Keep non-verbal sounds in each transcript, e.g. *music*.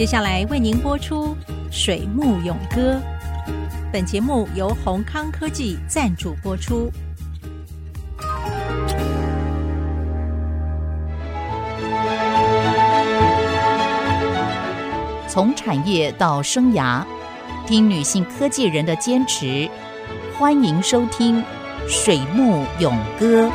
接下来为您播出《水木咏歌》。本节目由宏康科技赞助播出。从产业到生涯，听女性科技人的坚持。欢迎收听《水木咏歌》。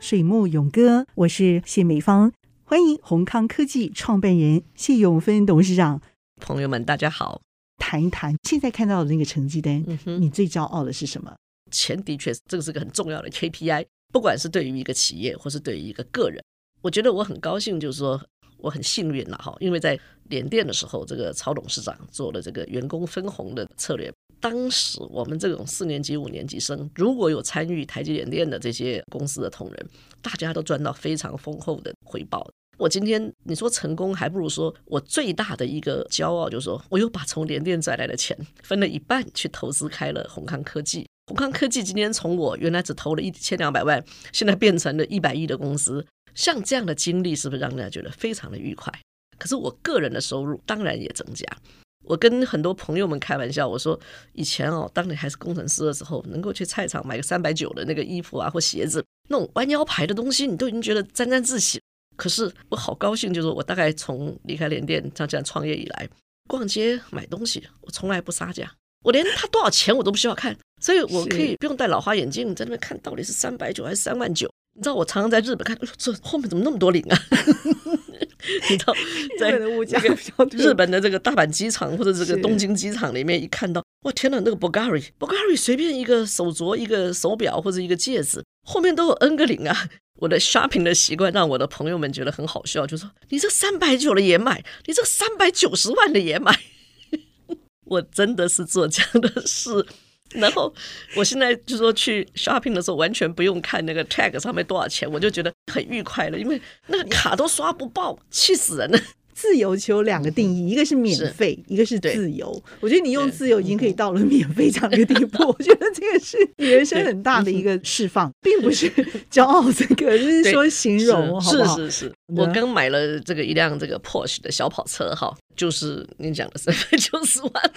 水木咏歌，我是谢美芳。欢迎宏康科技创办人谢永芬董事长。朋友们，大家好。谈一谈现在看到的那个成绩单，嗯、哼你最骄傲的是什么？钱的确是，这个是个很重要的 KPI，不管是对于一个企业，或是对于一个个人，我觉得我很高兴，就是说我很幸运了哈，因为在联电的时候，这个曹董事长做了这个员工分红的策略，当时我们这种四年级、五年级生，如果有参与台积联电的这些公司的同仁，大家都赚到非常丰厚的回报。我今天你说成功，还不如说我最大的一个骄傲，就是说我又把从联电赚来的钱分了一半去投资开了宏康科技。宏康科技今天从我原来只投了一千两百万，现在变成了一百亿的公司。像这样的经历，是不是让人家觉得非常的愉快？可是我个人的收入当然也增加。我跟很多朋友们开玩笑，我说以前哦，当你还是工程师的时候，能够去菜场买个三百九的那个衣服啊或鞋子，那种弯腰牌的东西，你都已经觉得沾沾自喜。可是我好高兴，就是我大概从离开联电像这样创业以来，逛街买东西，我从来不杀价，我连他多少钱我都不需要看，所以我可以不用戴老花眼镜在那边看到底是三百九还是三万九。你知道我常常在日本看，哎呦，这后面怎么那么多零啊？*laughs* 你知道，在这个日本的这个大阪机场或者这个东京机场里面一看到，哇天哪，那个 Bulgari，Bulgari 随便一个手镯、一个手表或者一个戒指，后面都有 N 个零啊。*laughs* 我的 shopping 的习惯让我的朋友们觉得很好笑，就说：“你这三百九的也买，你这三百九十万的也买。*laughs* ”我真的是做这样的事。然后我现在就说去 shopping 的时候，完全不用看那个 tag 上面多少钱，我就觉得很愉快了，因为那个卡都刷不爆，气死人了。自由球两个定义，一个是免费，一个是自由。我觉得你用自由已经可以到了免费这样一个地步。我觉得这个是你人生很大的一个释放，并不是骄傲，这个就是说形容，好不好？是是是，我刚买了这个一辆这个 Porsche 的小跑车，哈，就是你讲的三百九十万。*laughs*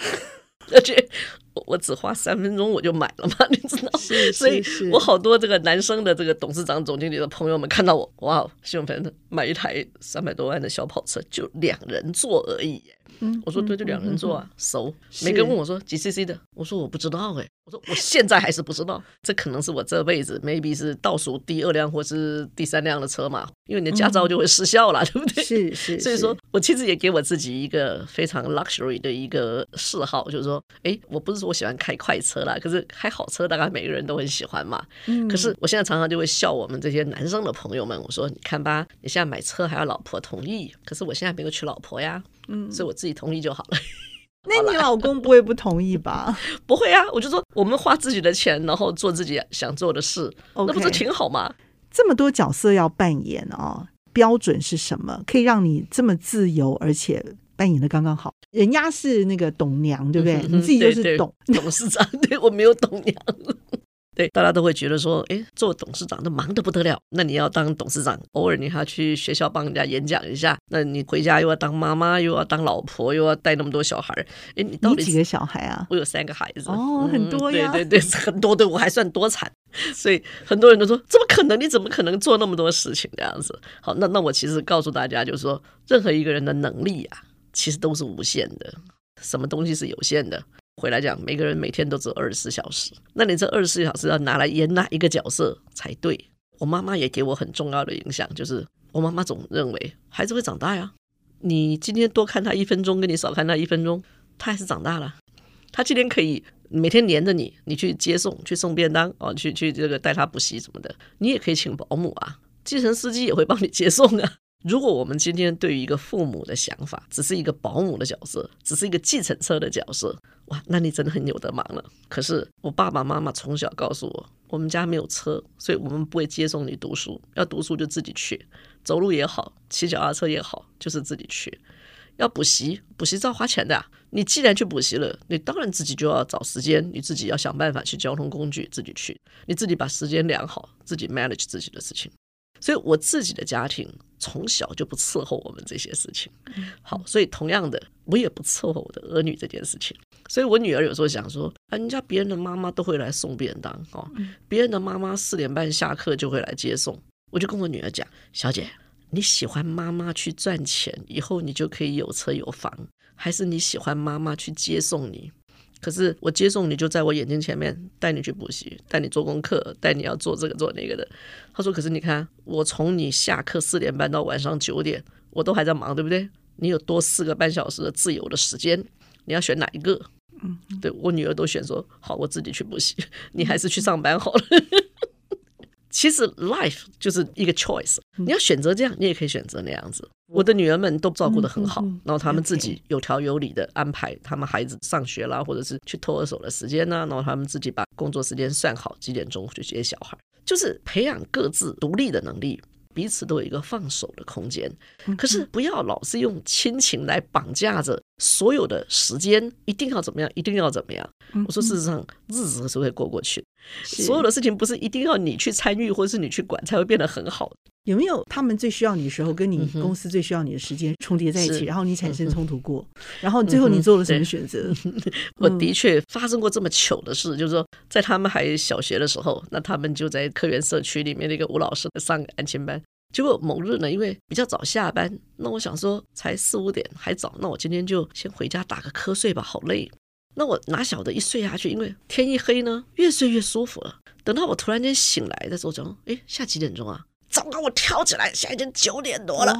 而且我只花三分钟我就买了嘛，*laughs* 你知道？是，所以我好多这个男生的这个董事长、总经理的朋友们看到我，哇，谢永芬买一台三百多万的小跑车，就两人坐而已。嗯，我说对，就两人坐啊，熟。每个人问我说几 cc 的，我说我不知道哎，我说我现在还是不知道，这可能是我这辈子 maybe 是倒数第二辆或是第三辆的车嘛，因为你的驾照就会失效了，对不对？是是，*laughs* 所以说我其实也给我自己一个非常 luxury 的一个嗜好，就是说，哎，我不是说我喜欢开快车啦，可是开好车大概每个人都很喜欢嘛。嗯，可是我现在常常就会笑我们这些男生的朋友们，我说你看吧，你现在买车还要老婆同意，可是我现在没有娶老婆呀。嗯，所以我自己同意就好了。那 *laughs* 你老公不会不同意吧？*laughs* 不会啊，我就说我们花自己的钱，然后做自己想做的事，Okay. 那不是挺好吗？这么多角色要扮演哦，标准是什么？可以让你这么自由，而且扮演的刚刚好。人家是那个董娘，对不对？嗯、你自己就是董董事长，*laughs* 对，我没有董娘。*laughs* 对，大家都会觉得说，哎，做董事长都忙得不得了。那你要当董事长，偶尔你还要去学校帮人家演讲一下。那你回家又要当妈妈，又要当老婆，又要带那么多小孩。哎，你到底几个小孩啊？我有三个孩子。哦，很多呀。对对对，很多，对我还算多产。所以很多人都说，怎么可能？你怎么可能做那么多事情这样子？好，那那我其实告诉大家，就是说，任何一个人的能力啊，其实都是无限的。什么东西是有限的？回来讲，每个人每天都只有二十四小时，那你这二十四小时要拿来演哪一个角色才对？我妈妈也给我很重要的影响，就是我妈妈总认为孩子会长大呀。你今天多看他一分钟，跟你少看他一分钟，他还是长大了。他今天可以每天黏着你，你去接送、去送便当哦，去去这个带他补习什么的，你也可以请保姆啊，计程司机也会帮你接送啊。如果我们今天对于一个父母的想法，只是一个保姆的角色，只是一个计程车的角色，哇，那你真的很有得忙了。可是我爸爸妈妈从小告诉我，我们家没有车，所以我们不会接送你读书，要读书就自己去，走路也好，骑脚踏车也好，就是自己去。要补习，补习是要花钱的啊。你既然去补习了，你当然自己就要找时间，你自己要想办法去交通工具自己去，你自己把时间量好，自己 manage 自己的事情。所以我自己的家庭从小就不伺候我们这些事情。好，所以同样的，我也不伺候我的儿女这件事情。所以我女儿有时候想说，啊，人家别人的妈妈都会来送便当哦，别人的妈妈四点半下课就会来接送。我就跟我女儿讲，小姐，你喜欢妈妈去赚钱，以后你就可以有车有房，还是你喜欢妈妈去接送你？可是我接送你就在我眼睛前面，带你去补习，带你做功课，带你要做这个做那个的。他说：“可是你看，我从你下课四点半到晚上九点，我都还在忙，对不对？你有多四个半小时的自由的时间，你要选哪一个？”嗯，对，我女儿都选说：“好，我自己去补习，*laughs* 你还是去上班好了。”其实 life 就是一个 choice，你要选择这样，你也可以选择那样子。我的女儿们都照顾得很好，然后他们自己有条有理的安排他们孩子上学啦，或者是去托儿所的时间呢，然后他们自己把工作时间算好，几点钟去接小孩，就是培养各自独立的能力。彼此都有一个放手的空间，可是不要老是用亲情来绑架着所有的时间，一定要怎么样，一定要怎么样。我说事实上，日子是会过过去，所有的事情不是一定要你去参与或者是你去管才会变得很好。有没有他们最需要你的时候，跟你公司最需要你的时间重叠在一起，然后你产生冲突过，然后最后你做了什么选择？*laughs* 我的确发生过这么糗的事，就是说在他们还小学的时候，那他们就在科园社区里面那个吴老师上安亲班。结果某日呢，因为比较早下班，那我想说才四五点还早，那我今天就先回家打个瞌睡吧，好累。那我哪晓得一睡下去，因为天一黑呢，越睡越舒服了。等到我突然间醒来的时候，讲，哎，下几点钟啊？糟糕，我跳起来，现在已经九点多了，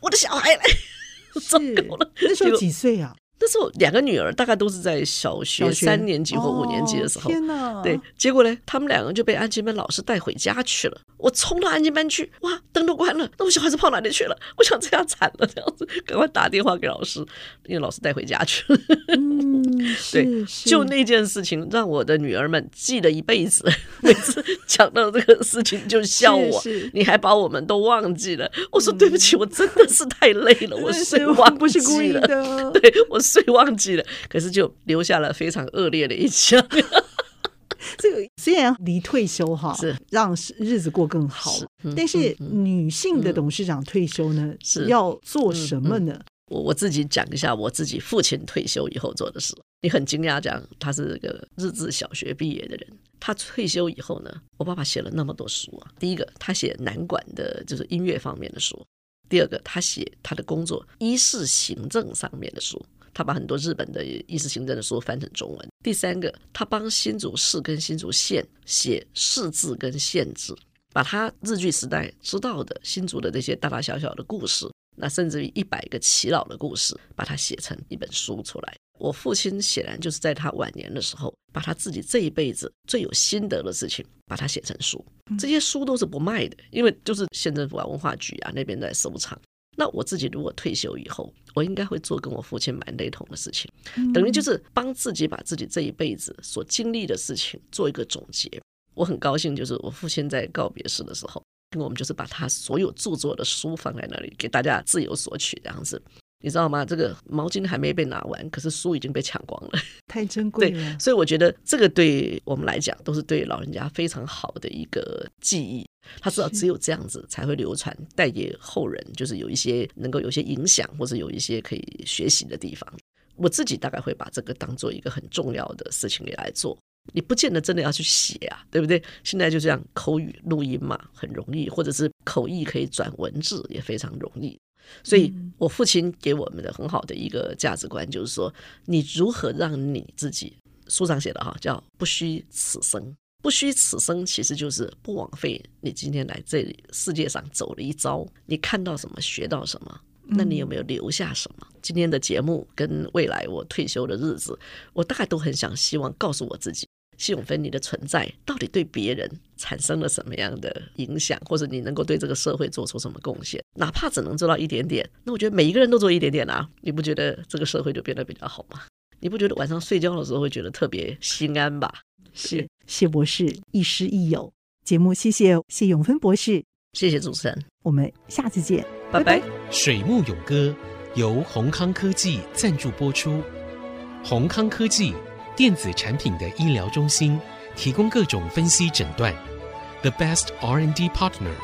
我的小孩来，*laughs* 糟糕了。那时候几岁啊？那时候两个女儿大概都是在小学三年级或五年级的时候，天呐，对，结果呢，他们两个就被安静班老师带回家去了。我冲到安静班去，哇，灯都关了，那我小孩子跑哪里去了？*laughs* 我想这样惨了，这样子，赶快打电话给老师，因为老师带回家去了。嗯，*laughs* 对，就那件事情让我的女儿们记了一辈子，*laughs* 每次讲到这个事情就笑我，你还把我们都忘记了。我说对不起，我真的是太累了，我睡忘记了，不是故意的，对我。*laughs* 睡忘记了，可是就留下了非常恶劣的印象。这个虽然离退休哈 *laughs* 是让日子过更好，是嗯、但是女性的董事长退休呢是要做什么呢？我我自己讲一下我自己父亲退休以后做的事。你很惊讶，讲他是个日治小学毕业的人，他退休以后呢，我爸爸写了那么多书啊。第一个，他写南管的，就是音乐方面的书；第二个，他写他的工作一是行政上面的书。他把很多日本的医事行政的书翻成中文。第三个，他帮新竹市跟新竹县写市志跟县志，把他日据时代知道的新竹的这些大大小小的故事，那甚至于一百个祈老的故事，把它写成一本书出来。我父亲显然就是在他晚年的时候，把他自己这一辈子最有心得的事情，把它写成书。这些书都是不卖的，因为就是县政府啊、文化局啊那边在收藏。那我自己如果退休以后，我应该会做跟我父亲蛮雷同的事情，等于就是帮自己把自己这一辈子所经历的事情做一个总结。我很高兴，就是我父亲在告别式的时候，我们就是把他所有著作的书放在那里，给大家自由索取这样子。你知道吗？这个毛巾还没被拿完，可是书已经被抢光了，太珍贵了。*laughs* 对，所以我觉得这个对我们来讲都是对老人家非常好的一个记忆。他知道只有这样子才会流传，带给后人，就是有一些能够有些影响，或者有一些可以学习的地方。我自己大概会把这个当做一个很重要的事情来做。你不见得真的要去写啊，对不对？现在就这样口语录音嘛，很容易，或者是口译可以转文字也非常容易。所以我父亲给我们的很好的一个价值观就是说，你如何让你自己书上写的哈，叫不虚此生。不虚此生，其实就是不枉费你今天来这里世界上走了一遭。你看到什么，学到什么，那你有没有留下什么？嗯、今天的节目跟未来我退休的日子，我大概都很想希望告诉我自己，谢永芬，你的存在到底对别人产生了什么样的影响，或者你能够对这个社会做出什么贡献？哪怕只能做到一点点，那我觉得每一个人都做一点点啊，你不觉得这个社会就变得比较好吗？你不觉得晚上睡觉的时候会觉得特别心安吧？是谢博士亦师亦友节目，谢谢谢永芬博士，谢谢主持人，我们下次见，拜拜。水木勇歌由宏康科技赞助播出，宏康科技电子产品的医疗中心，提供各种分析诊断，The best R&D partner。